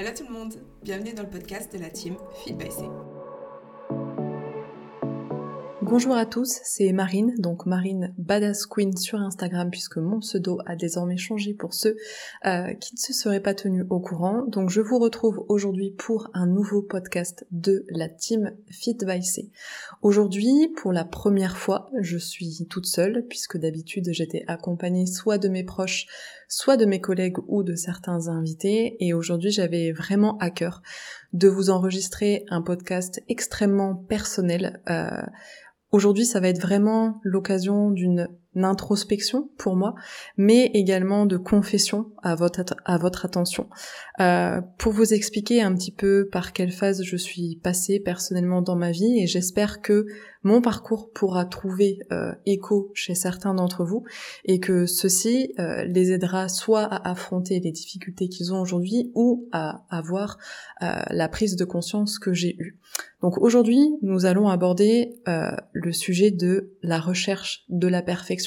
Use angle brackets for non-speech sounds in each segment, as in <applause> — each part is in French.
Hello tout le monde, bienvenue dans le podcast de la team Feed by C. Bonjour à tous, c'est Marine, donc Marine Badass Queen sur Instagram puisque mon pseudo a désormais changé pour ceux euh, qui ne se seraient pas tenus au courant. Donc je vous retrouve aujourd'hui pour un nouveau podcast de la team Fit C. Aujourd'hui, pour la première fois, je suis toute seule puisque d'habitude j'étais accompagnée soit de mes proches, soit de mes collègues ou de certains invités et aujourd'hui j'avais vraiment à cœur de vous enregistrer un podcast extrêmement personnel. Euh, Aujourd'hui, ça va être vraiment l'occasion d'une introspection pour moi, mais également de confession à votre, à votre attention. Euh, pour vous expliquer un petit peu par quelle phase je suis passée personnellement dans ma vie, et j'espère que mon parcours pourra trouver euh, écho chez certains d'entre vous, et que ceci euh, les aidera soit à affronter les difficultés qu'ils ont aujourd'hui, ou à avoir la prise de conscience que j'ai eue. Donc aujourd'hui, nous allons aborder le sujet de la recherche de la perfection,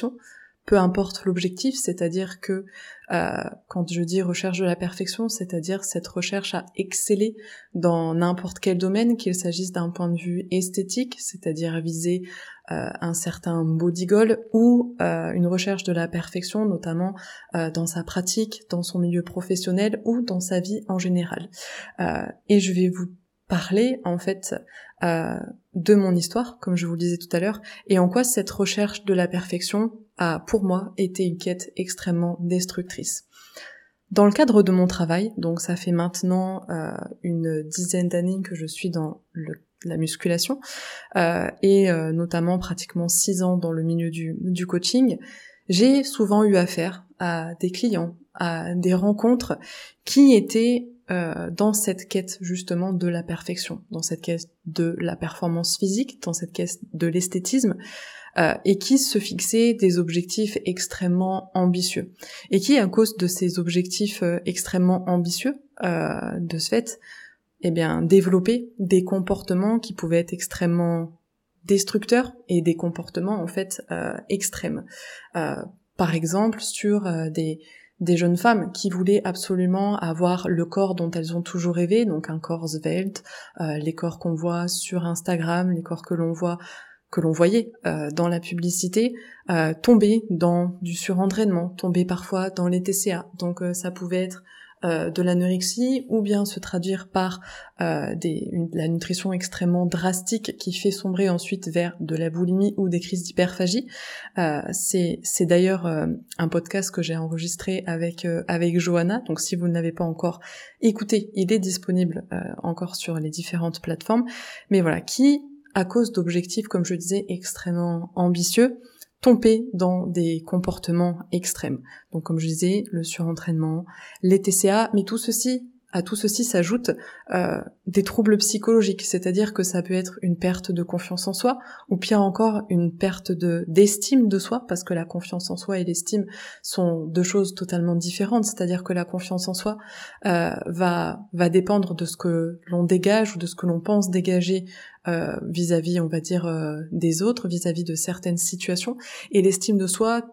peu importe l'objectif, c'est-à-dire que euh, quand je dis recherche de la perfection, c'est-à-dire cette recherche à exceller dans n'importe quel domaine, qu'il s'agisse d'un point de vue esthétique, c'est-à-dire viser euh, un certain body goal, ou euh, une recherche de la perfection, notamment dans sa pratique, dans son milieu professionnel ou dans sa vie en général. et je vais vous parler en fait euh, de mon histoire, comme je vous le disais tout à l'heure, et en quoi cette recherche de la perfection a pour moi été une quête extrêmement destructrice. Dans le cadre de mon travail, donc ça fait maintenant euh, une dizaine d'années que je suis dans la musculation, euh, et notamment pratiquement six ans dans le milieu du, du coaching, j'ai souvent eu affaire à des clients, à des rencontres qui étaient euh, dans cette quête justement de la perfection, dans cette quête de la performance physique, dans cette quête de l'esthétisme, euh, et qui se fixaient des objectifs extrêmement ambitieux. Et qui, à cause de ces objectifs euh, extrêmement ambitieux, de ce fait, eh bien, développer des comportements qui pouvaient être extrêmement destructeurs et des comportements en fait extrêmes. par exemple, sur des des jeunes femmes qui voulaient absolument avoir le corps dont elles ont toujours rêvé, donc un corps svelte, euh, les corps qu'on voit sur Instagram, les corps que l'on voit que l'on voyait euh, dans la publicité, euh, tomber dans du surentraînement, tomber parfois dans les TCA. Donc ça pouvait être euh, de l'anorexie ou bien se traduire par euh, la nutrition extrêmement drastique qui fait sombrer ensuite vers de la boulimie ou des crises d'hyperphagie. Euh, c'est, c'est d'ailleurs un podcast que j'ai enregistré avec avec Johanna. Donc si vous ne l'avez pas encore écouté, il est disponible encore sur les différentes plateformes. Mais voilà, qui à cause d'objectifs, comme je disais, extrêmement ambitieux, tomber dans des comportements extrêmes. Donc comme je disais, le surentraînement, les TCA, mais tout ceci à tout ceci s'ajoutent euh, des troubles psychologiques, c'est-à-dire que ça peut être une perte de confiance en soi, ou pire encore une perte de d'estime de soi, parce que la confiance en soi et l'estime sont deux choses totalement différentes. C'est-à-dire que la confiance en soi euh, va dépendre de ce que l'on dégage ou de ce que l'on pense dégager euh, vis-à-vis, on va dire, des autres, vis à -vis de certaines situations, et l'estime de soi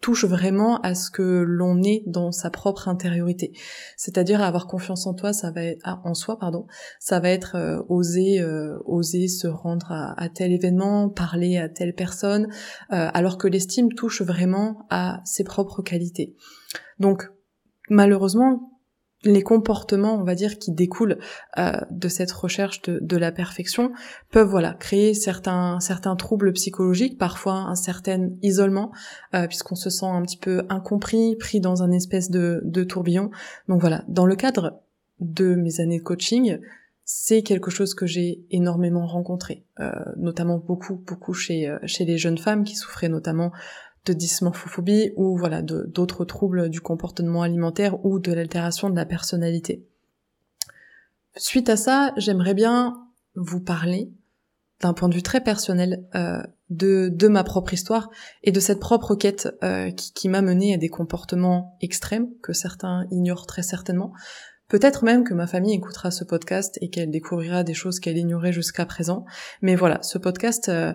touche vraiment à ce que l'on est dans sa propre intériorité. C'est-à-dire avoir confiance en toi, ça va être ah, en soi, pardon, ça va être euh, oser euh, oser se rendre à, tel événement, parler à telle personne, euh, alors que l'estime touche vraiment à ses propres qualités. Donc malheureusement, les comportements, on va dire, qui découlent euh, de cette recherche de, la perfection peuvent voilà créer certains certains troubles psychologiques, parfois un certain isolement, euh, puisqu'on se sent un petit peu incompris, pris dans un espèce de, de tourbillon. Donc voilà, dans le cadre de mes années de coaching, c'est quelque chose que j'ai énormément rencontré, euh, notamment beaucoup beaucoup chez chez les jeunes femmes qui souffraient notamment de dysmorphophobie ou voilà d'autres troubles du comportement alimentaire ou de l'altération de la personnalité. Suite à ça, j'aimerais bien vous parler d'un point de vue très personnel euh, de, ma propre histoire et de cette propre quête euh, qui, m'a mené à des comportements extrêmes que certains ignorent très certainement. Peut-être même que ma famille écoutera ce podcast et qu'elle découvrira des choses qu'elle ignorait jusqu'à présent. Mais voilà, ce podcast euh,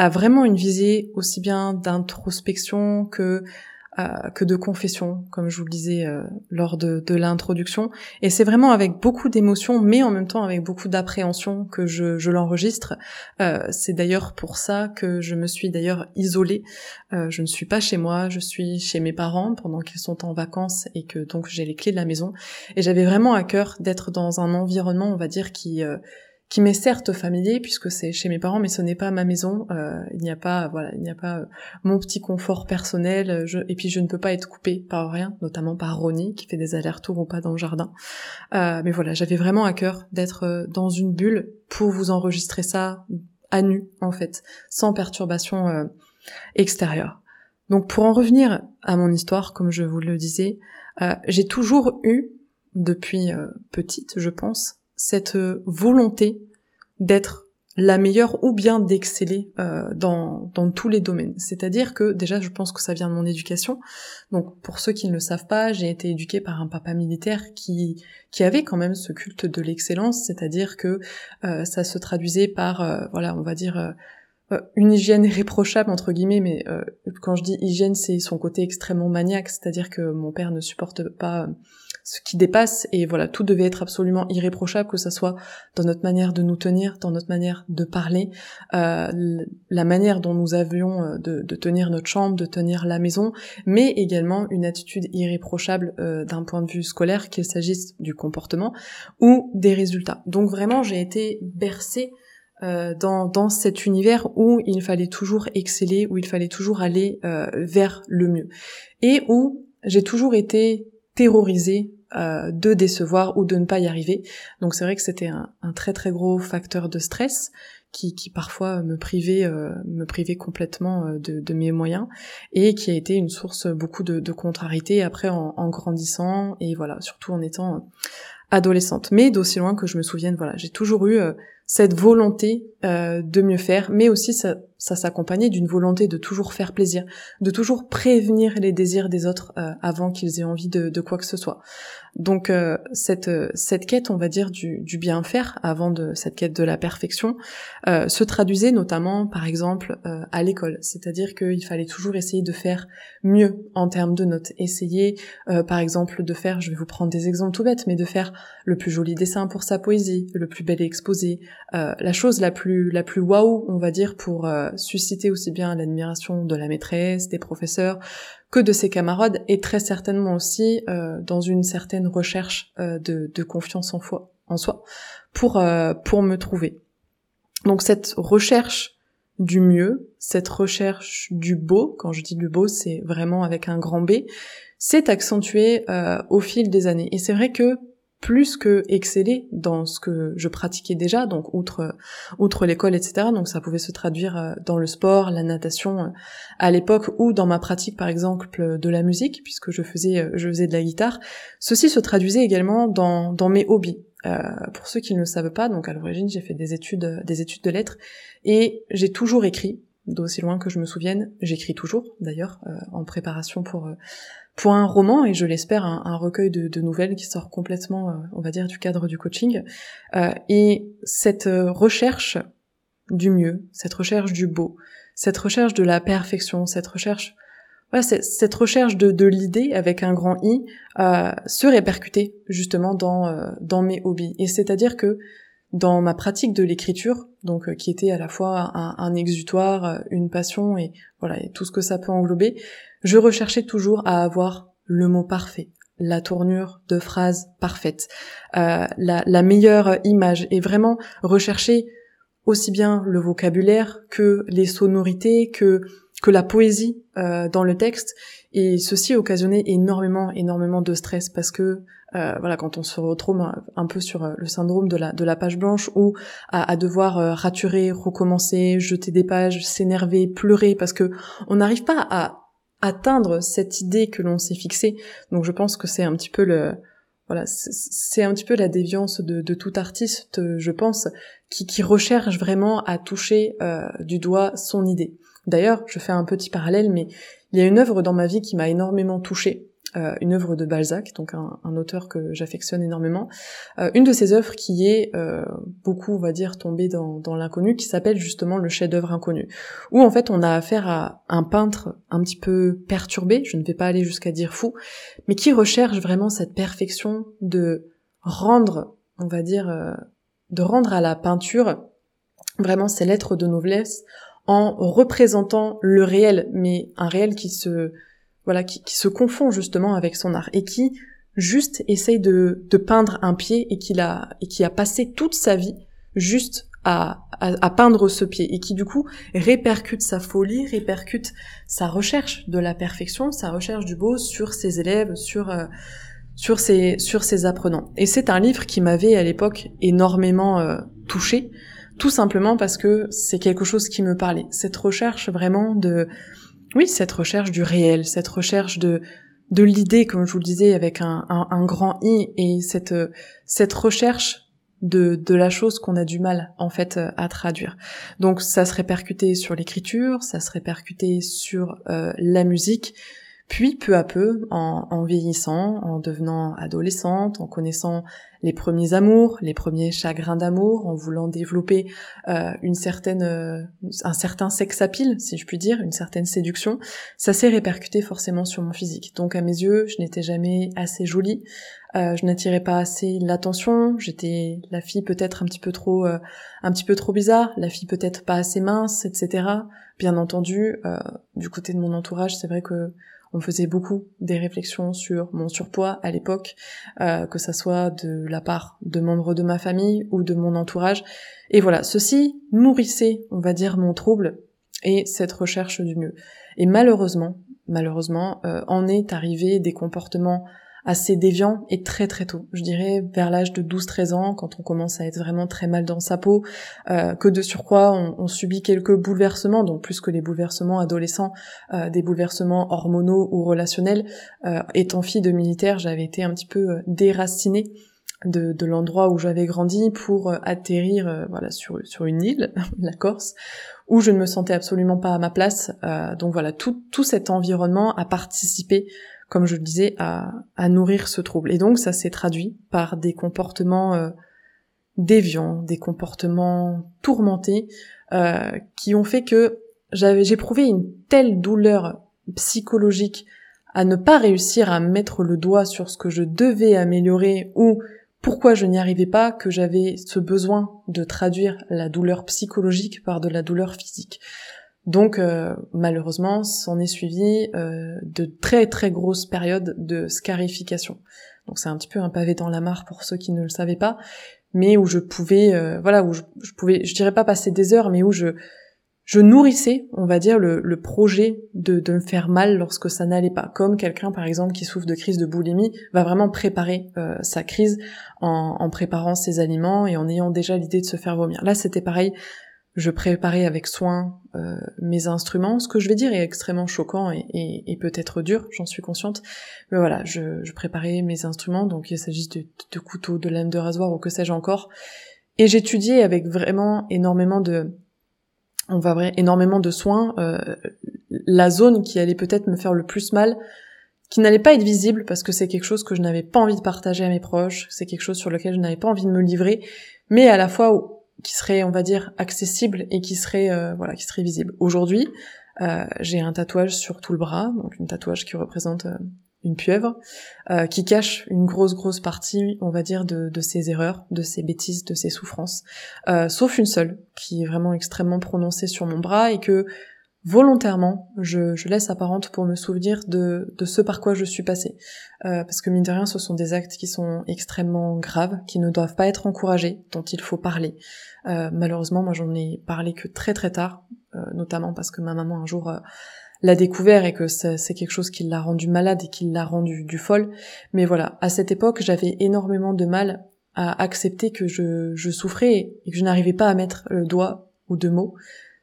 a vraiment une visée aussi bien d'introspection que que de confession, comme je vous le disais lors de, de l'introduction. Et c'est vraiment avec beaucoup d'émotion, mais en même temps avec beaucoup d'appréhension que je, je l'enregistre. c'est d'ailleurs pour ça que je me suis d'ailleurs isolée. je ne suis pas chez moi, je suis chez mes parents pendant qu'ils sont en vacances et que donc j'ai les clés de la maison. Et j'avais vraiment à cœur d'être dans un environnement, on va dire, qui qui m'est certes familier puisque c'est chez mes parents, mais ce n'est pas ma maison. Euh, il n'y a pas, voilà, il n'y a pas euh, mon petit confort personnel. Je, et puis je ne peux pas être coupée par rien, notamment par Ronnie qui fait des allers-retours ou pas dans le jardin. Euh, mais voilà, j'avais vraiment à cœur d'être euh, dans une bulle pour vous enregistrer ça à nu en fait, sans perturbation euh, extérieure. Donc pour en revenir à mon histoire, comme je vous le disais, j'ai toujours eu depuis petite, je pense, cette euh, volonté d'être la meilleure ou bien d'exceller euh, dans, dans tous les domaines. C'est-à-dire que déjà je pense que ça vient de mon éducation. Donc pour ceux qui ne le savent pas, j'ai été éduquée par un papa militaire qui, qui avait quand même ce culte de l'excellence, c'est-à-dire que euh, ça se traduisait par, voilà, on va dire, une hygiène irréprochable entre guillemets, mais quand je dis hygiène, c'est son côté extrêmement maniaque, c'est-à-dire que mon père ne supporte pas ce qui dépasse et voilà tout devait être absolument irréprochable que ça soit dans notre manière de nous tenir dans notre manière de parler euh, la manière dont nous avions euh, de, tenir notre chambre de tenir la maison mais également une attitude irréprochable euh, d'un point de vue scolaire qu'il s'agisse du comportement ou des résultats donc vraiment j'ai été bercée dans, dans cet univers où il fallait toujours exceller, où il fallait toujours aller vers le mieux. Et où j'ai toujours été terrorisée euh, de décevoir ou de ne pas y arriver. Donc c'est vrai que c'était un, très très gros facteur de stress qui, qui parfois me privait euh, me privait complètement euh, de, de, mes moyens et qui a été une source beaucoup de, de contrariété après en, en, grandissant et voilà surtout en étant adolescente. Mais d'aussi loin que je me souvienne, voilà, j'ai toujours eu cette volonté de mieux faire, mais aussi ça, s'accompagnait d'une volonté de toujours faire plaisir, de toujours prévenir les désirs des autres avant qu'ils aient envie de, de, quoi que ce soit. Donc euh, cette euh, cette quête, on va dire du, du bien faire avant de cette quête de la perfection, euh, se traduisait notamment, par exemple, à l'école. C'est-à-dire qu'il fallait toujours essayer de faire mieux en termes de notes. Essayer, par exemple, de faire, je vais vous prendre des exemples tout bêtes, mais de faire le plus joli dessin pour sa poésie, le plus bel exposé, la chose la plus la plus waouh, on va dire, pour susciter aussi bien l'admiration de la maîtresse, des professeurs, que de ses camarades et très certainement aussi euh, dans une certaine recherche euh, de, de, confiance en, foi, en soi pour, euh, pour me trouver. Donc cette recherche du mieux, cette recherche du beau, quand je dis du beau, c'est vraiment avec un grand B, s'est accentuée au fil des années. Et c'est vrai que plus que exceller dans ce que je pratiquais déjà, donc outre outre l'école, etc. Donc ça pouvait se traduire euh, dans le sport, la natation euh, à l'époque, ou dans ma pratique par exemple de la musique, puisque je faisais euh, je faisais de la guitare. Ceci se traduisait également dans dans mes hobbies. Euh, pour ceux qui ne le savent pas, donc à l'origine j'ai fait des études des études de lettres et j'ai toujours écrit d'aussi loin que je me souvienne, j'écris toujours d'ailleurs en préparation pour pour un roman et je l'espère un, recueil de, nouvelles qui sort complètement, euh, on va dire, du cadre du coaching. Euh, et cette euh, recherche du mieux, cette recherche du beau, cette recherche de la perfection, cette recherche, voilà, cette recherche de, de l'idée avec un grand i se répercutait justement dans dans mes hobbies. Et c'est-à-dire que dans ma pratique de l'écriture, donc qui était à la fois un, un exutoire, une passion et voilà et tout ce que ça peut englober, je recherchais toujours à avoir le mot parfait, la tournure de phrase parfaite, euh, la, meilleure image, et vraiment rechercher aussi bien le vocabulaire que les sonorités, que que la poésie euh, dans le texte, et ceci occasionnait énormément, énormément de stress parce que euh, voilà, quand on se retrouve un, peu sur le syndrome de la de la page blanche ou à, devoir raturer, recommencer, jeter des pages, s'énerver, pleurer parce que on n'arrive pas à atteindre cette idée que l'on s'est fixée. Donc je pense que c'est un petit peu le voilà, c'est un petit peu la déviance de, de tout artiste, je pense, qui, qui recherche vraiment à toucher euh, du doigt son idée. D'ailleurs, je fais un petit parallèle, mais il y a une œuvre dans ma vie qui m'a énormément touchée. Euh, une œuvre de Balzac, donc un, auteur que j'affectionne énormément, euh, une de ses œuvres qui est euh, beaucoup, on va dire, tombée dans, dans l'inconnu, qui s'appelle justement le chef-d'œuvre inconnu, où en fait on a affaire à un peintre un petit peu perturbé, je ne vais pas aller jusqu'à dire fou, mais qui recherche vraiment cette perfection de rendre, on va dire, de rendre à la peinture vraiment ses lettres de noblesse en représentant le réel, mais un réel qui se qui, se confond justement avec son art et qui juste essaye de, peindre un pied et qui a passé toute sa vie juste à, peindre ce pied et qui du coup répercute sa folie, répercute sa recherche de la perfection, sa recherche du beau sur ses élèves, sur euh, ses apprenants. Et c'est un livre qui m'avait à l'époque énormément euh, touché, tout simplement parce que c'est quelque chose qui me parlait. Cette recherche vraiment de oui, cette recherche du réel, cette recherche de de l'idée, comme je vous le disais, avec un, un, grand i, et cette cette recherche de de la chose qu'on a du mal en fait à traduire. Donc ça se répercutait sur l'écriture, ça se répercutait sur euh, la musique, puis peu à peu, en, en, vieillissant, en devenant adolescente, en connaissant les premiers amours, les premiers chagrins d'amour, en voulant développer euh, une certaine, euh, un certain sex appeal, si je puis dire, une certaine séduction, ça s'est répercuté forcément sur mon physique. Donc à mes yeux, je n'étais jamais assez jolie, euh, je n'attirais pas assez l'attention, j'étais la fille peut-être un petit peu trop, euh, un petit peu trop bizarre, la fille peut-être pas assez mince, etc. Bien entendu, euh, du côté de mon entourage, c'est vrai que on faisait beaucoup des réflexions sur mon surpoids à l'époque, euh, que ça soit de la part de membres de ma famille ou de mon entourage. Et voilà, ceci nourrissait, on va dire, mon trouble et cette recherche du mieux. Et malheureusement, malheureusement, euh, en est arrivé des comportements assez déviant et très très tôt. Je dirais vers l'âge de 12-13 ans, quand on commence à être vraiment très mal dans sa peau, euh, que de surcroît on, subit quelques bouleversements, donc plus que les bouleversements adolescents, euh, des bouleversements hormonaux ou relationnels. Euh, étant fille de militaire, j'avais été un petit peu déracinée de, de l'endroit où j'avais grandi pour atterrir voilà sur, sur une île, <laughs> la Corse, où je ne me sentais absolument pas à ma place. donc voilà, tout, tout cet environnement a participé comme je le disais, à, nourrir ce trouble. Et donc ça s'est traduit par des comportements euh, déviants, des comportements tourmentés, euh, qui ont fait que j'avais j'éprouvais une telle douleur psychologique à ne pas réussir à mettre le doigt sur ce que je devais améliorer ou pourquoi je n'y arrivais pas que j'avais ce besoin de traduire la douleur psychologique par de la douleur physique. Donc euh, malheureusement, s'en est suivi euh, de très très grosses périodes de scarification. Donc c'est un petit peu un pavé dans la mare pour ceux qui ne le savaient pas, mais où je pouvais, euh, voilà, où je, pouvais, je dirais pas passer des heures, mais où je je nourrissais, on va dire, le, le projet de, de, me faire mal lorsque ça n'allait pas. Comme quelqu'un, par exemple, qui souffre de crise de boulimie, va vraiment préparer sa crise en, en préparant ses aliments et en ayant déjà l'idée de se faire vomir. Là, c'était pareil je préparais avec soin euh, mes instruments. Ce que je vais dire est extrêmement choquant et, peut-être dur, j'en suis consciente. Mais voilà, je, préparais mes instruments, donc il s'agisse de, de, couteaux, de lames de rasoir ou que sais-je encore. Et j'étudiais avec vraiment énormément de, on va vrai, énormément de soin euh, la zone qui allait peut-être me faire le plus mal, qui n'allait pas être visible parce que c'est quelque chose que je n'avais pas envie de partager à mes proches, c'est quelque chose sur lequel je n'avais pas envie de me livrer, mais à la fois qui serait, on va dire, accessible et qui serait, euh, voilà, qui serait visible. Aujourd'hui, euh, j'ai un tatouage sur tout le bras, donc un tatouage qui représente euh, une pieuvre, qui cache une grosse grosse partie, on va dire, de, de ses erreurs, de ses bêtises, de ses souffrances, sauf une seule, qui est vraiment extrêmement prononcée sur mon bras et que volontairement, je, je, laisse apparente pour me souvenir de, de ce par quoi je suis passée. Euh, parce que mine de rien, ce sont des actes qui sont extrêmement graves, qui ne doivent pas être encouragés, dont il faut parler. Euh, malheureusement, moi j'en ai parlé que très très tard, euh, notamment parce que ma maman un jour l'a découvert et que c'est quelque chose qui l'a rendu malade et qui l'a rendu du folle. Mais voilà, à cette époque, j'avais énormément de mal à accepter que je, je souffrais et que je n'arrivais pas à mettre le doigt ou deux mots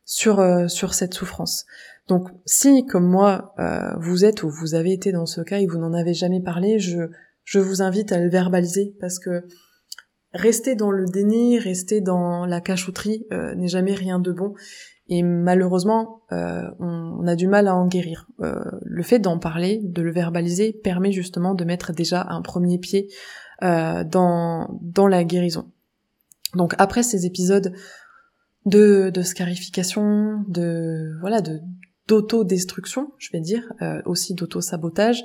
sur euh, sur cette souffrance. Donc si comme moi euh, vous êtes ou vous avez été dans ce cas et vous n'en avez jamais parlé, je je vous invite à le verbaliser parce que rester dans le déni, rester dans la cachotterie euh, n'est jamais rien de bon. Et malheureusement, euh, on, a du mal à en guérir. Euh, le fait d'en parler, de le verbaliser, permet justement de mettre déjà un premier pied euh, dans, dans la guérison. Donc après ces épisodes de, de scarification, de voilà, de d'autodestruction, je vais dire, euh, aussi d'auto-sabotage,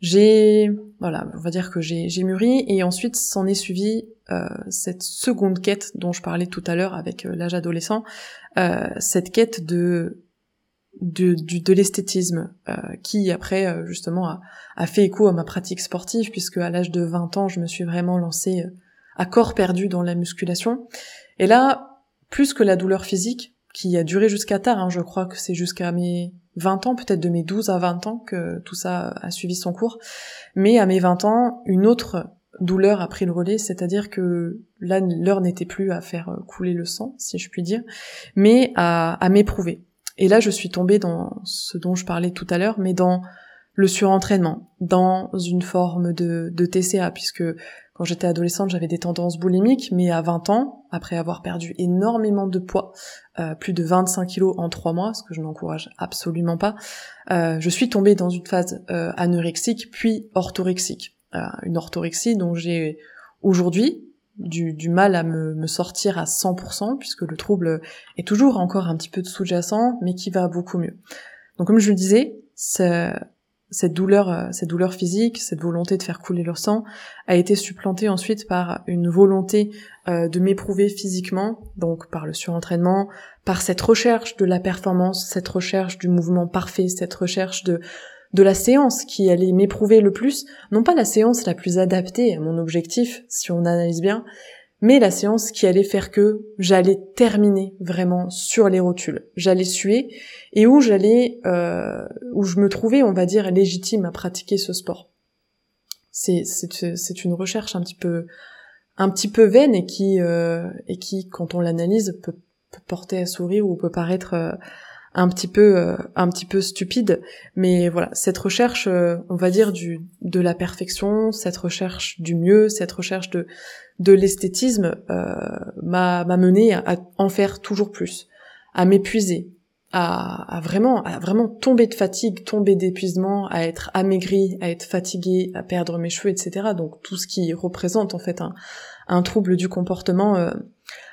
j'ai voilà, on va dire que j'ai mûri et ensuite s'en est suivi euh, cette seconde quête dont je parlais tout à l'heure avec euh, l'âge adolescent, euh, cette quête de de, de l'esthétisme euh, qui après euh, justement a, a, fait écho à ma pratique sportive puisque à l'âge de 20 ans je me suis vraiment lancée à corps perdu dans la musculation. Et là plus que la douleur physique qui a duré jusqu'à tard, hein, je crois que c'est jusqu'à mes 20 ans, peut-être de mes 12 à 20 ans que tout ça a suivi son cours. Mais à mes 20 ans, une autre douleur a pris le relais, c'est-à-dire que là, l'heure n'était plus à faire couler le sang, si je puis dire, mais à, m'éprouver. Et là, je suis tombée dans ce dont je parlais tout à l'heure, mais dans le surentraînement, dans une forme de TCA, puisque quand j'étais adolescente, j'avais des tendances boulimiques, mais à 20 ans, après avoir perdu énormément de poids, euh, plus de 25 kilos en 3 mois, ce que je n'encourage absolument pas, euh, je suis tombée dans une phase euh, anorexique, puis orthorexique. Une orthorexie dont j'ai aujourd'hui du, mal à me, me, sortir à 100%, puisque le trouble est toujours encore un petit peu sous-jacent, mais qui va beaucoup mieux. Donc comme je le disais, cette douleur, euh, cette douleur physique, cette volonté de faire couler leur sang, a été supplantée ensuite par une volonté euh, de m'éprouver physiquement, donc par le surentraînement, par cette recherche de la performance, cette recherche du mouvement parfait, cette recherche de de la séance qui allait m'éprouver le plus, non pas la séance la plus adaptée à mon objectif, si on analyse bien, mais la séance qui allait faire que j'allais terminer vraiment sur les rotules, j'allais suer et où j'allais, euh, où je me trouvais, on va dire, légitime à pratiquer ce sport. C'est c'est une recherche un petit peu un petit peu vaine et qui euh, et qui, quand on l'analyse, peut, peut, porter à sourire ou peut paraître euh, un petit peu euh, un petit peu stupide mais voilà cette recherche euh, on va dire du de la perfection cette recherche du mieux cette recherche de de l'esthétisme euh, m'a mené à, en faire toujours plus à m'épuiser à, à, vraiment à vraiment tomber de fatigue tomber d'épuisement à être amaigri à être fatigué à perdre mes cheveux etc donc tout ce qui représente en fait un un trouble du comportement euh,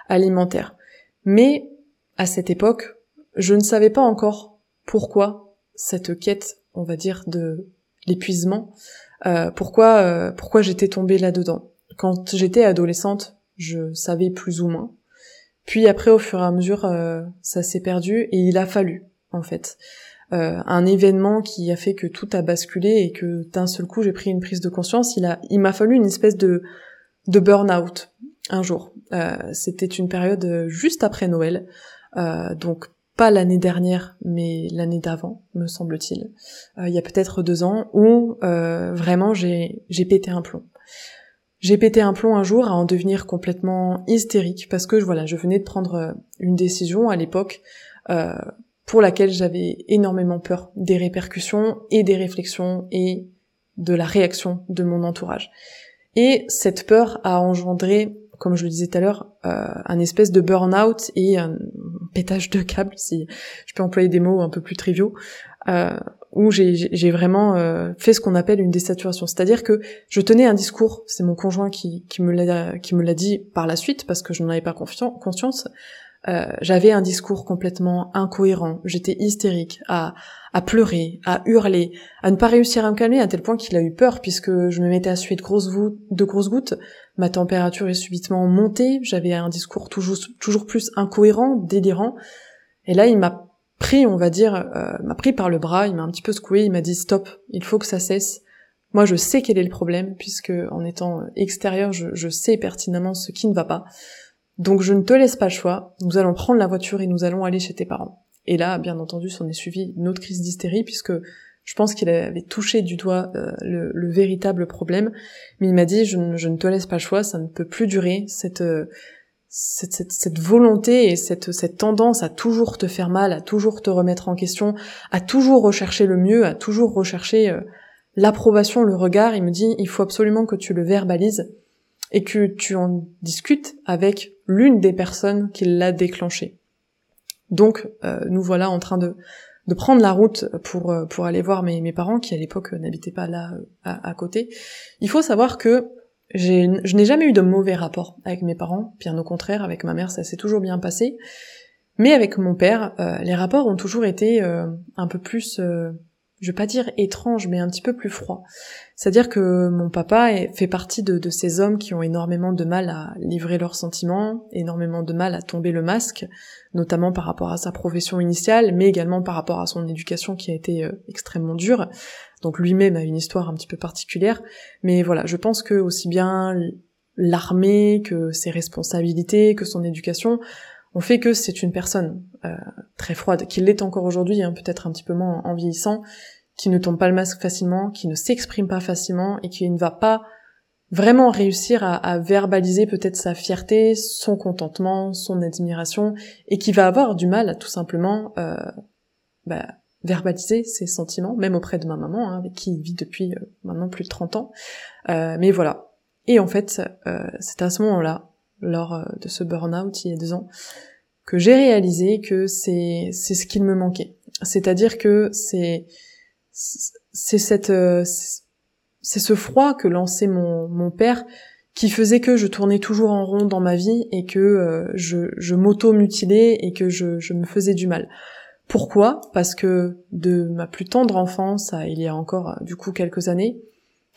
alimentaire mais à cette époque je ne savais pas encore pourquoi cette quête, on va dire, de l'épuisement, euh, pourquoi, euh, pourquoi j'étais tombée là-dedans. Quand j'étais adolescente, je savais plus ou moins. Puis après, au fur et à mesure, euh, ça s'est perdu et il a fallu, en fait, un événement qui a fait que tout a basculé et que d'un seul coup j'ai pris une prise de conscience. Il a, m'a fallu une espèce de burn-out un jour. C'était une période juste après Noël, donc pas l'année dernière, mais l'année d'avant, me semble-t-il, euh, il y a peut-être deux ans, où euh, vraiment j'ai j'ai pété un plomb. J'ai pété un plomb un jour à en devenir complètement hystérique parce que voilà, je venais de prendre euh, une décision à l'époque pour laquelle j'avais énormément peur des répercussions et des réflexions et de la réaction de mon entourage. Et cette peur a engendré comme je le disais tout à l'heure, euh, un espèce de burn-out et un pétage de câble, si je peux employer des mots un peu plus triviaux, euh, où j'ai vraiment euh, fait ce qu'on appelle une désaturation. C'est-à-dire que je tenais un discours, c'est mon conjoint qui, qui me l'a dit par la suite, parce que je n'en avais pas conscience, euh, j'avais un discours complètement incohérent, j'étais hystérique, à, à pleurer, à hurler, à ne pas réussir à me calmer à tel point qu'il a eu peur puisque je me mettais à suer de grosses, de grosses gouttes, ma température est subitement montée, j'avais un discours toujours, toujours plus incohérent, délirant, et là il m'a pris, on va dire, euh, m'a pris par le bras, il m'a un petit peu secoué, il m'a dit stop, il faut que ça cesse. Moi, je sais quel est le problème, puisque en étant extérieur, je, je sais pertinemment ce qui ne va pas. Donc je ne te laisse pas le choix, nous allons prendre la voiture et nous allons aller chez tes parents. Et là, bien entendu, s'en est suivi une autre crise d'hystérie, puisque je pense qu'il avait touché du doigt euh, le, véritable problème, mais il m'a dit je ne, je ne, te laisse pas le choix, ça ne peut plus durer cette euh, cette, cette, cette, volonté et cette, cette tendance à toujours te faire mal, à toujours te remettre en question, à toujours rechercher le mieux, à toujours rechercher euh, l'approbation, le regard. Il me dit il faut absolument que tu le verbalises et que tu en discutes avec l'une des personnes qui l'a déclenché. Donc nous voilà en train de de prendre la route pour pour aller voir mes, mes parents qui à l'époque n'habitaient pas là à, à, côté. Il faut savoir que je n'ai jamais eu de mauvais rapport avec mes parents, bien au contraire, avec ma mère ça s'est toujours bien passé. Mais avec mon père, euh, les rapports ont toujours été euh, un peu plus, euh, je vais pas dire étranges, mais un petit peu plus froids. C'est-à-dire que mon papa fait partie de, ces hommes qui ont énormément de mal à livrer leurs sentiments, énormément de mal à tomber le masque, notamment par rapport à sa profession initiale, mais également par rapport à son éducation qui a été extrêmement dure. Donc lui-même a une histoire un petit peu particulière. Mais voilà, je pense que aussi bien l'armée que ses responsabilités, que son éducation ont fait que c'est une personne euh, très froide, qui l'est encore aujourd'hui, hein, peut-être un petit peu moins en vieillissant, qui ne tombe pas le masque facilement, qui ne s'exprime pas facilement et qui ne va pas vraiment réussir à, verbaliser peut-être sa fierté, son contentement, son admiration, et qui va avoir du mal à tout simplement euh, bah, verbaliser ses sentiments, même auprès de ma maman, hein, avec qui il vit depuis euh, maintenant plus de 30 ans. Euh, mais voilà. Et en fait, euh, c'est à ce moment-là, lors euh, de ce burn-out il y a deux ans, que j'ai réalisé que c'est c'est ce qu'il me manquait. C'est-à-dire que c'est c'est cette euh, c'est ce froid que lançait mon mon père qui faisait que je tournais toujours en rond dans ma vie et que je, je m'auto-mutilais et que je, je me faisais du mal. Pourquoi? Parce que de ma plus tendre enfance il y a encore du coup quelques années,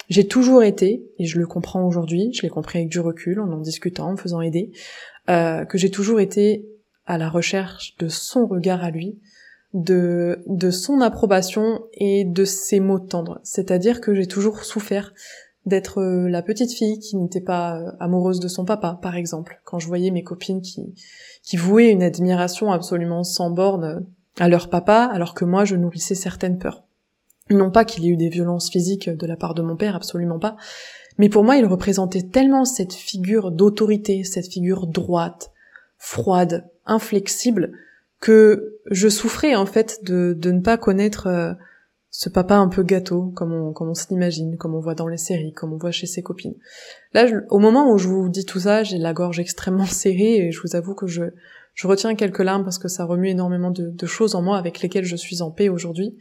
j'ai toujours été, et je le comprends aujourd'hui, je l'ai compris avec du recul, en en discutant, en me faisant aider, euh, que j'ai toujours été à la recherche de son regard à lui, de, de son approbation et de ses mots tendres. C'est-à-dire que j'ai toujours souffert d'être la petite fille qui n'était pas amoureuse de son papa, par exemple. Quand je voyais mes copines qui, qui vouaient une admiration absolument sans borne à leur papa, alors que moi je nourrissais certaines peurs. Non pas qu'il y ait eu des violences physiques de la part de mon père, absolument pas, mais pour moi il représentait tellement cette figure d'autorité, cette figure droite, froide, inflexible, que je souffrais en fait de, de ne pas connaître euh, ce papa un peu gâteau, comme on, comme on s'imagine, comme on voit dans les séries, comme on voit chez ses copines. Là, au moment où je vous dis tout ça, j'ai la gorge <laughs> extrêmement serrée et je vous avoue que je, je retiens quelques larmes parce que ça remue énormément de, choses en moi avec lesquelles je suis en paix aujourd'hui.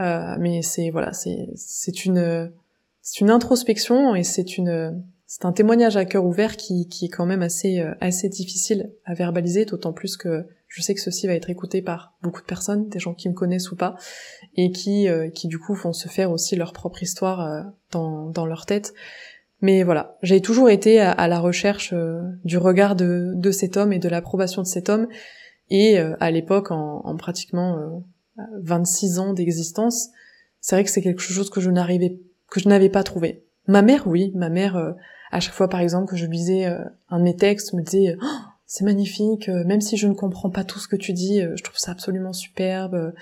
Euh, mais c'est voilà, c'est c'est une c'est une introspection et c'est une c'est un témoignage à cœur ouvert qui, qui est quand même assez euh, assez difficile à verbaliser, d'autant plus que je sais que ceci va être écouté par beaucoup de personnes, des gens qui me connaissent ou pas, et qui euh, qui du coup vont se faire aussi leur propre histoire dans dans leur tête. Mais voilà, j'ai toujours été à, la recherche euh, du regard de, de, cet homme et de l'approbation de cet homme. Et euh, à l'époque, en, en, pratiquement 26 euh, ans d'existence, c'est vrai que c'est quelque chose que je n'arrivais, que je n'avais pas trouvé. Ma mère, oui, ma mère, à chaque fois par exemple que je lisais un de mes textes, me disait oh, c'est magnifique, même si je ne comprends pas tout ce que tu dis, je trouve ça absolument superbe.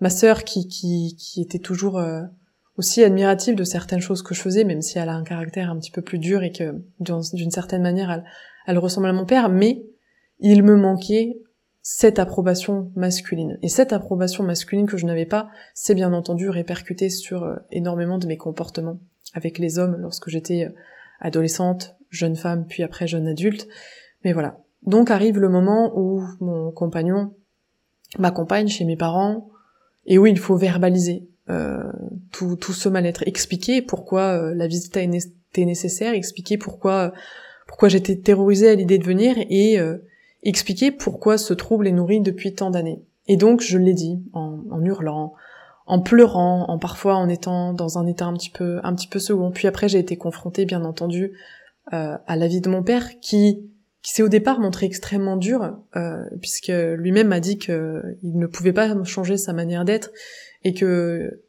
Ma sœur qui, qui, qui était toujours aussi admirative de certaines choses que je faisais, même si elle a un caractère un petit peu plus dur et que d'une certaine manière elle, ressemble à mon père, mais il me manquait cette approbation masculine. Et cette approbation masculine que je n'avais pas, c'est bien entendu répercuté sur euh, énormément de mes comportements avec les hommes lorsque j'étais euh, adolescente, jeune femme, puis après jeune adulte. Mais voilà. Donc arrive le moment où mon compagnon m'accompagne chez mes parents et où il faut verbaliser tout, tout ce mal-être, expliquer pourquoi euh, la visite a été nécessaire, expliquer pourquoi pourquoi j'étais terrorisée à l'idée de venir et euh, expliquer pourquoi ce trouble est nourri depuis tant d'années. Et donc je l'ai dit en, en, hurlant, en pleurant, en parfois en étant dans un état un petit peu un petit peu second. Puis après j'ai été confrontée bien entendu euh, à la vie de mon père qui qui s'est au départ montré extrêmement dur euh, puisque lui-même m'a dit qu'il ne pouvait pas changer sa manière d'être et que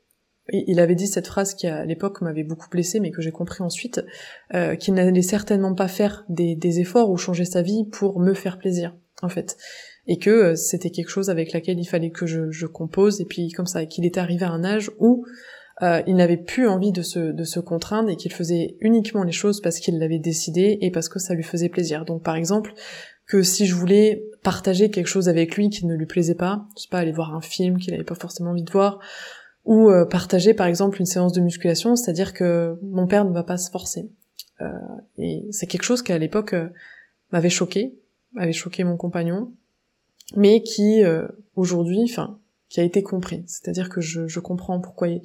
il avait dit cette phrase qui à l'époque m'avait beaucoup blessée mais que j'ai compris ensuite euh, qu'il n'allait certainement pas faire des, des, efforts ou changer sa vie pour me faire plaisir en fait et que euh, c'était quelque chose avec laquelle il fallait que je, je compose et puis comme ça qu'il était arrivé à un âge où euh, il n'avait plus envie de se, de se contraindre et qu'il faisait uniquement les choses parce qu'il l'avait décidé et parce que ça lui faisait plaisir. Donc par exemple, que si je voulais partager quelque chose avec lui qui ne lui plaisait pas, je sais pas, aller voir un film qu'il n'avait pas forcément envie de voir, ou euh, partager par exemple une séance de musculation, c'est-à-dire que mon père ne va pas se forcer. Euh, et c'est quelque chose qui à l'époque euh, m'avait choqué, m'avait choqué mon compagnon, mais qui aujourd'hui, enfin, qui a été compris. C'est-à-dire que je, je comprends pourquoi il,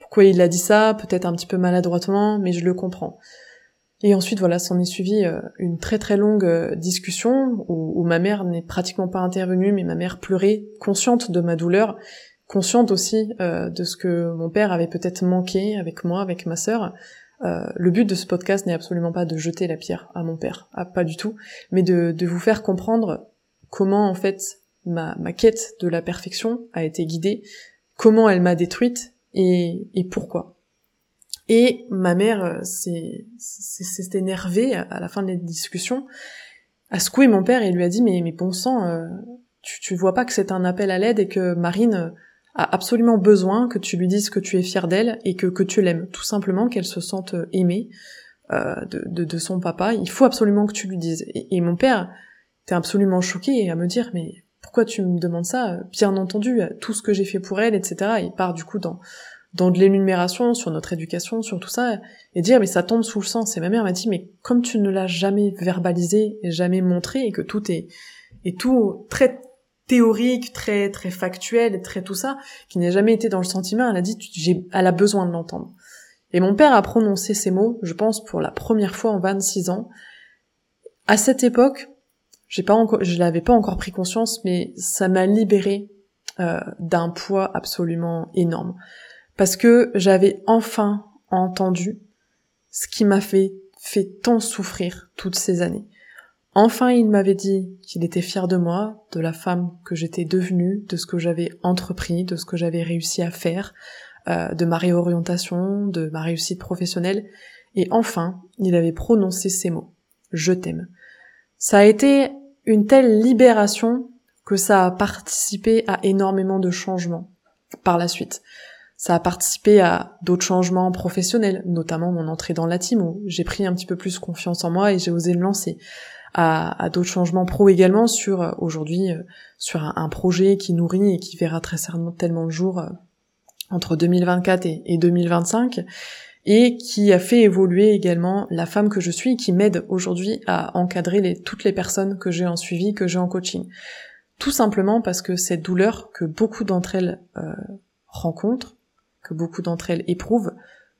pourquoi il a dit ça, peut-être un petit peu maladroitement, mais je le comprends. Et ensuite, voilà, s'en est suivi euh, une très très longue euh, discussion où, ma mère n'est pratiquement pas intervenue, mais ma mère pleurait, consciente de ma douleur, consciente aussi euh, de ce que mon père avait peut-être manqué avec moi, avec ma sœur. le but de ce podcast n'est absolument pas de jeter la pierre à mon père, ah, pas du tout, mais de, vous faire comprendre comment en fait ma, quête de la perfection a été guidée, comment elle m'a détruite et pourquoi. Et ma mère euh, s'est énervée à la fin de la discussion, a secoué mon père et lui a dit mais, mais bon sang, euh, tu, tu vois pas que c'est un appel à l'aide et que Marine a absolument besoin que tu lui dises que tu es fier d'elle et que, que tu l'aimes, tout simplement qu'elle se sente aimée euh, de, de, de, son papa. Il faut absolument que tu lui dises. Et, et mon père était absolument choqué à me dire mais pourquoi tu me demandes ça? Bien entendu, tout ce que j'ai fait pour elle, etc. Il part du coup dans dans de l'énumération sur notre éducation, sur tout ça, et dire mais ça tombe sous le sens. Et ma mère m'a dit mais comme tu ne l'as jamais verbalisé et jamais montré et que tout est, est tout très théorique, très très factuel, très tout ça, qui n'a jamais été dans le sentiment, elle a dit j'ai, elle a besoin de l'entendre. Et mon père a prononcé ces mots, je pense pour la première fois en 26 ans. À cette époque, j'ai pas encore, je l'avais pas encore pris conscience, mais ça m'a libéré euh, d'un poids absolument énorme parce que j'avais enfin entendu ce qui m'a fait, tant souffrir toutes ces années. Enfin, il m'avait dit qu'il était fier de moi, de la femme que j'étais devenue, de ce que j'avais entrepris, de ce que j'avais réussi à faire, euh, de ma réorientation, de ma réussite professionnelle. Et enfin, il avait prononcé ces mots. Je t'aime. Ça a été une telle libération que ça a participé à énormément de changements par la suite. Ça a participé à d'autres changements professionnels, notamment mon entrée dans la team où j'ai pris un petit peu plus confiance en moi et j'ai osé me lancer. À, d'autres changements pro également sur euh, aujourd'hui euh, sur un, projet qui nourrit et qui verra très certainement tellement le jour euh, entre 2024 et, 2025 et qui a fait évoluer également la femme que je suis qui m'aide aujourd'hui à encadrer toutes les personnes que j'ai en suivi, que j'ai en coaching. Tout simplement parce que cette douleur que beaucoup d'entre elles rencontrent, que beaucoup d'entre elles éprouvent.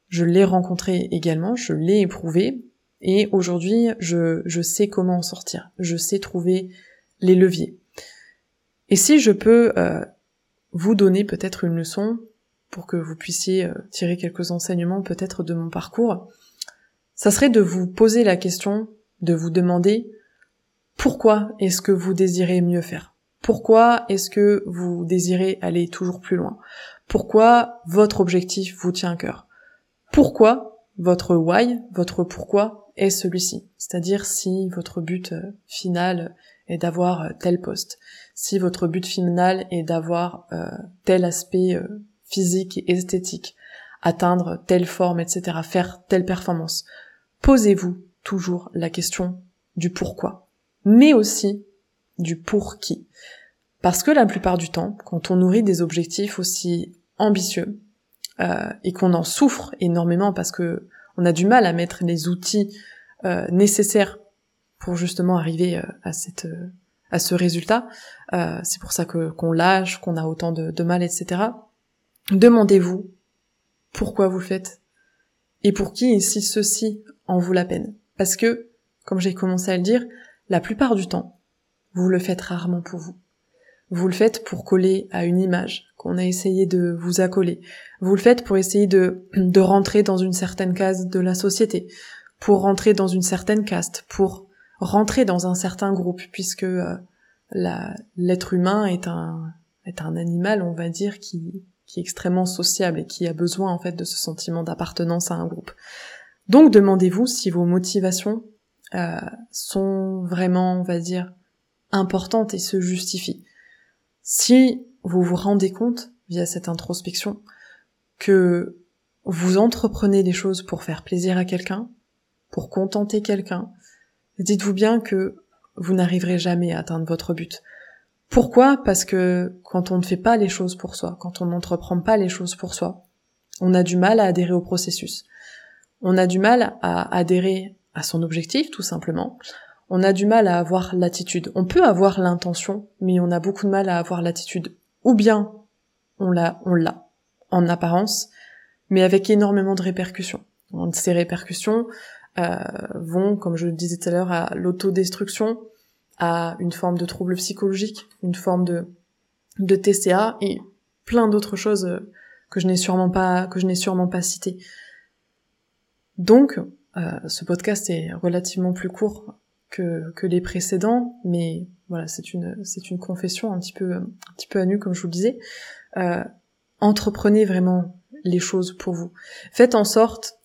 Je l'ai rencontré également, je l'ai éprouvé, et aujourd'hui, je, je sais comment en sortir. Je sais trouver les leviers. Et si je peux euh, vous donner peut-être une leçon pour que vous puissiez euh, tirer quelques enseignements peut-être de mon parcours, ça serait de vous poser la question, de vous demander pourquoi est-ce que vous désirez mieux faire? Pourquoi est-ce que vous désirez aller toujours plus loin? Pourquoi votre objectif vous tient à cœur? Pourquoi votre why, votre pourquoi est celui-ci? C'est-à-dire si votre but euh, final est d'avoir euh, tel poste, si votre but final est d'avoir euh, tel aspect physique et esthétique, atteindre telle forme, etc., faire telle performance. Posez-vous toujours la question du pourquoi, mais aussi du pour qui. Parce que la plupart du temps, quand on nourrit des objectifs aussi ambitieux euh, et qu'on en souffre énormément parce que on a du mal à mettre les outils euh, nécessaires pour justement arriver euh, à cette à ce résultat, c'est pour ça que qu'on lâche, qu'on a autant de, de mal, etc. Demandez-vous pourquoi vous le faites et pour qui et si ceci en vaut la peine. Parce que, comme j'ai commencé à le dire, la plupart du temps, vous le faites rarement pour vous. Vous le faites pour coller à une image qu'on a essayé de vous accoler. Vous le faites pour essayer de, de rentrer dans une certaine case de la société, pour rentrer dans une certaine caste, pour rentrer dans un certain groupe, puisque euh, l'être humain est un, est un animal, on va dire, qui, qui est extrêmement sociable et qui a besoin en fait de ce sentiment d'appartenance à un groupe. Donc demandez-vous si vos motivations euh, sont vraiment, on va dire, importantes et se justifient. Si vous vous rendez compte, via cette introspection, que vous entreprenez des choses pour faire plaisir à quelqu'un, pour contenter quelqu'un, dites-vous bien que vous n'arriverez jamais à atteindre votre but. Pourquoi? Parce que quand on ne fait pas les choses pour soi, quand on n'entreprend pas les choses pour soi, on a du mal à adhérer au processus. On a du mal à adhérer à son objectif, tout simplement. On a du mal à avoir l'attitude. On peut avoir l'intention, mais on a beaucoup de mal à avoir l'attitude. Ou bien on l'a, on l'a en apparence, mais avec énormément de répercussions. Ces répercussions euh, vont, comme je le disais tout à l'heure, à l'autodestruction, à une forme de trouble psychologique, une forme de, de TCA et plein d'autres choses euh, que je n'ai sûrement pas que je n'ai sûrement pas citées. Donc, euh, ce podcast est relativement plus court que, les précédents, mais voilà, c'est une c'est une confession un petit peu un petit peu à nu comme je vous le disais. Euh, entreprenez vraiment les choses pour vous. Faites en sorte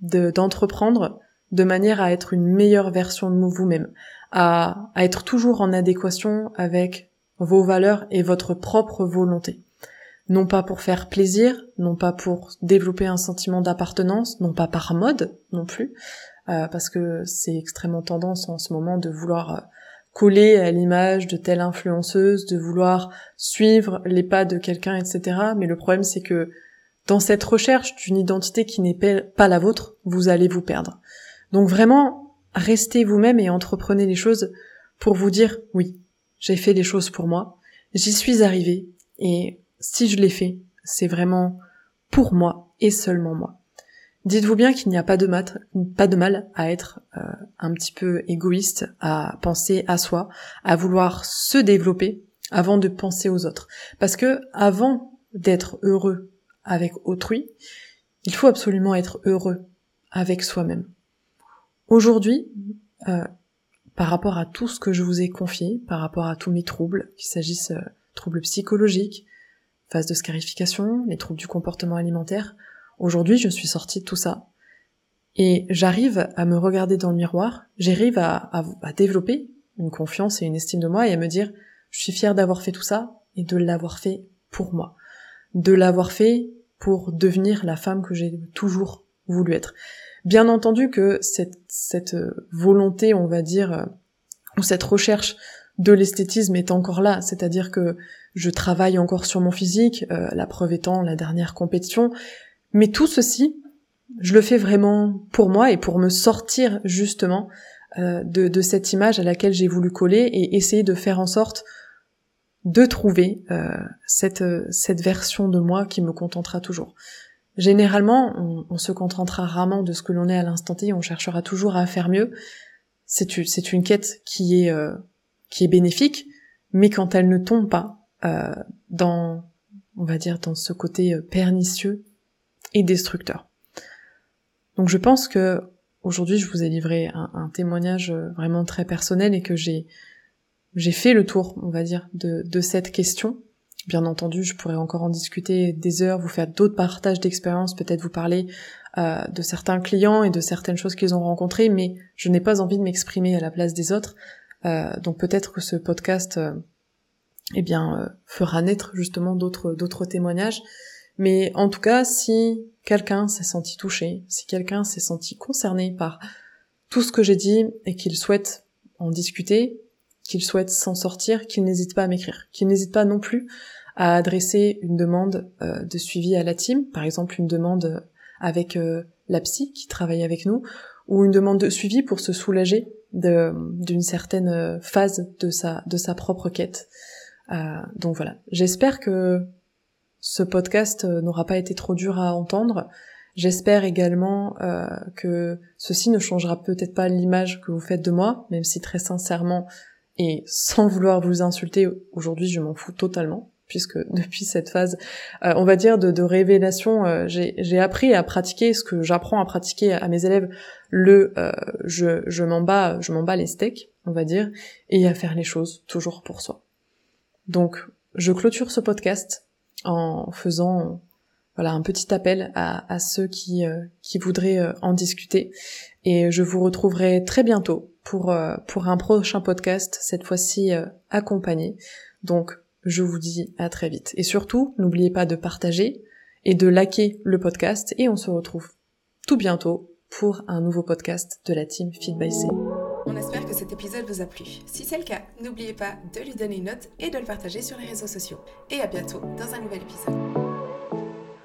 d'entreprendre de manière à être une meilleure version de vous-même, à, à être toujours en adéquation avec vos valeurs et votre propre volonté. Non pas pour faire plaisir, non pas pour développer un sentiment d'appartenance, non pas par mode non plus, euh, parce que c'est extrêmement tendance en ce moment de vouloir euh, coller à l'image de telle influenceuse, de vouloir suivre les pas de quelqu'un, etc. Mais le problème c'est que dans cette recherche d'une identité qui n'est pas la vôtre, vous allez vous perdre. Donc vraiment, restez vous-même et entreprenez les choses pour vous dire oui, j'ai fait les choses pour moi, j'y suis arrivé et si je l'ai fait, c'est vraiment pour moi et seulement moi. Dites-vous bien qu'il n'y a pas de, mal à être euh, un petit peu égoïste, à penser à soi, à vouloir se développer avant de penser aux autres. Parce que avant d'être heureux avec autrui, il faut absolument être heureux avec soi-même. Aujourd'hui, euh, par rapport à tout ce que je vous ai confié, par rapport à tous mes troubles, qu'il s'agisse euh, troubles psychologiques, phase de scarification, les troubles du comportement alimentaire, Aujourd'hui, je suis sortie de tout ça. Et j'arrive à me regarder dans le miroir, j'arrive à, à, développer une confiance et une estime de moi et à me dire, je suis fière d'avoir fait tout ça et de l'avoir fait pour moi. De l'avoir fait pour devenir la femme que j'ai toujours voulu être. Bien entendu que cette, cette volonté, on va dire, ou cette recherche de l'esthétisme est encore là, c'est-à-dire que je travaille encore sur mon physique, euh, la preuve étant la dernière compétition, mais tout ceci, je le fais vraiment pour moi et pour me sortir justement euh, de, cette image à laquelle j'ai voulu coller et essayer de faire en sorte de trouver euh, cette, cette version de moi qui me contentera toujours. Généralement, on, se contentera rarement de ce que l'on est à l'instant T, on cherchera toujours à faire mieux. C'est une quête qui est euh, qui est bénéfique, mais quand elle ne tombe pas dans on va dire dans ce côté pernicieux et destructeur. Donc je pense que aujourd'hui je vous ai livré un, témoignage euh, vraiment très personnel et que j'ai j'ai fait le tour, on va dire, de, de cette question. Bien entendu, je pourrais encore en discuter des heures, vous faire d'autres partages d'expériences, peut-être vous parler euh, de certains clients et de certaines choses qu'ils ont rencontrées, mais je n'ai pas envie de m'exprimer à la place des autres. Euh, donc peut-être que ce podcast, eh bien, fera naître justement d'autres d'autres témoignages. Mais en tout cas, si quelqu'un s'est senti touché, si quelqu'un s'est senti concerné par tout ce que j'ai dit et qu'il souhaite en discuter, qu'il souhaite s'en sortir, qu'il n'hésite pas à m'écrire, qu'il n'hésite pas non plus à adresser une demande euh, de suivi à la team, par exemple une demande avec euh, la psy qui travaille avec nous, ou une demande de suivi pour se soulager d'une certaine euh, phase de sa, de sa propre quête. donc voilà, j'espère que ce podcast euh, n'aura pas été trop dur à entendre. J'espère également euh, que ceci ne changera peut-être pas l'image que vous faites de moi, même si très sincèrement et sans vouloir vous insulter, aujourd'hui je m'en fous totalement, puisque <laughs> depuis cette phase, euh, on va dire, de, révélation, j'ai appris à pratiquer ce que j'apprends à pratiquer à mes élèves, le je, je m'en bats, je m'en bats les steaks, on va dire, et à faire les choses toujours pour soi. Donc, je clôture ce podcast en faisant voilà un petit appel à, ceux qui, euh, qui voudraient euh, en discuter. Et je vous retrouverai très bientôt pour, euh, pour un prochain podcast, cette fois-ci accompagné. Donc je vous dis à très vite. Et surtout, n'oubliez pas de partager et de liker le podcast. Et on se retrouve tout bientôt pour un nouveau podcast de la team Feed by C. Cet épisode vous a plu. Si c'est le cas, n'oubliez pas de lui donner une note et de le partager sur les réseaux sociaux. Et à bientôt dans un nouvel épisode.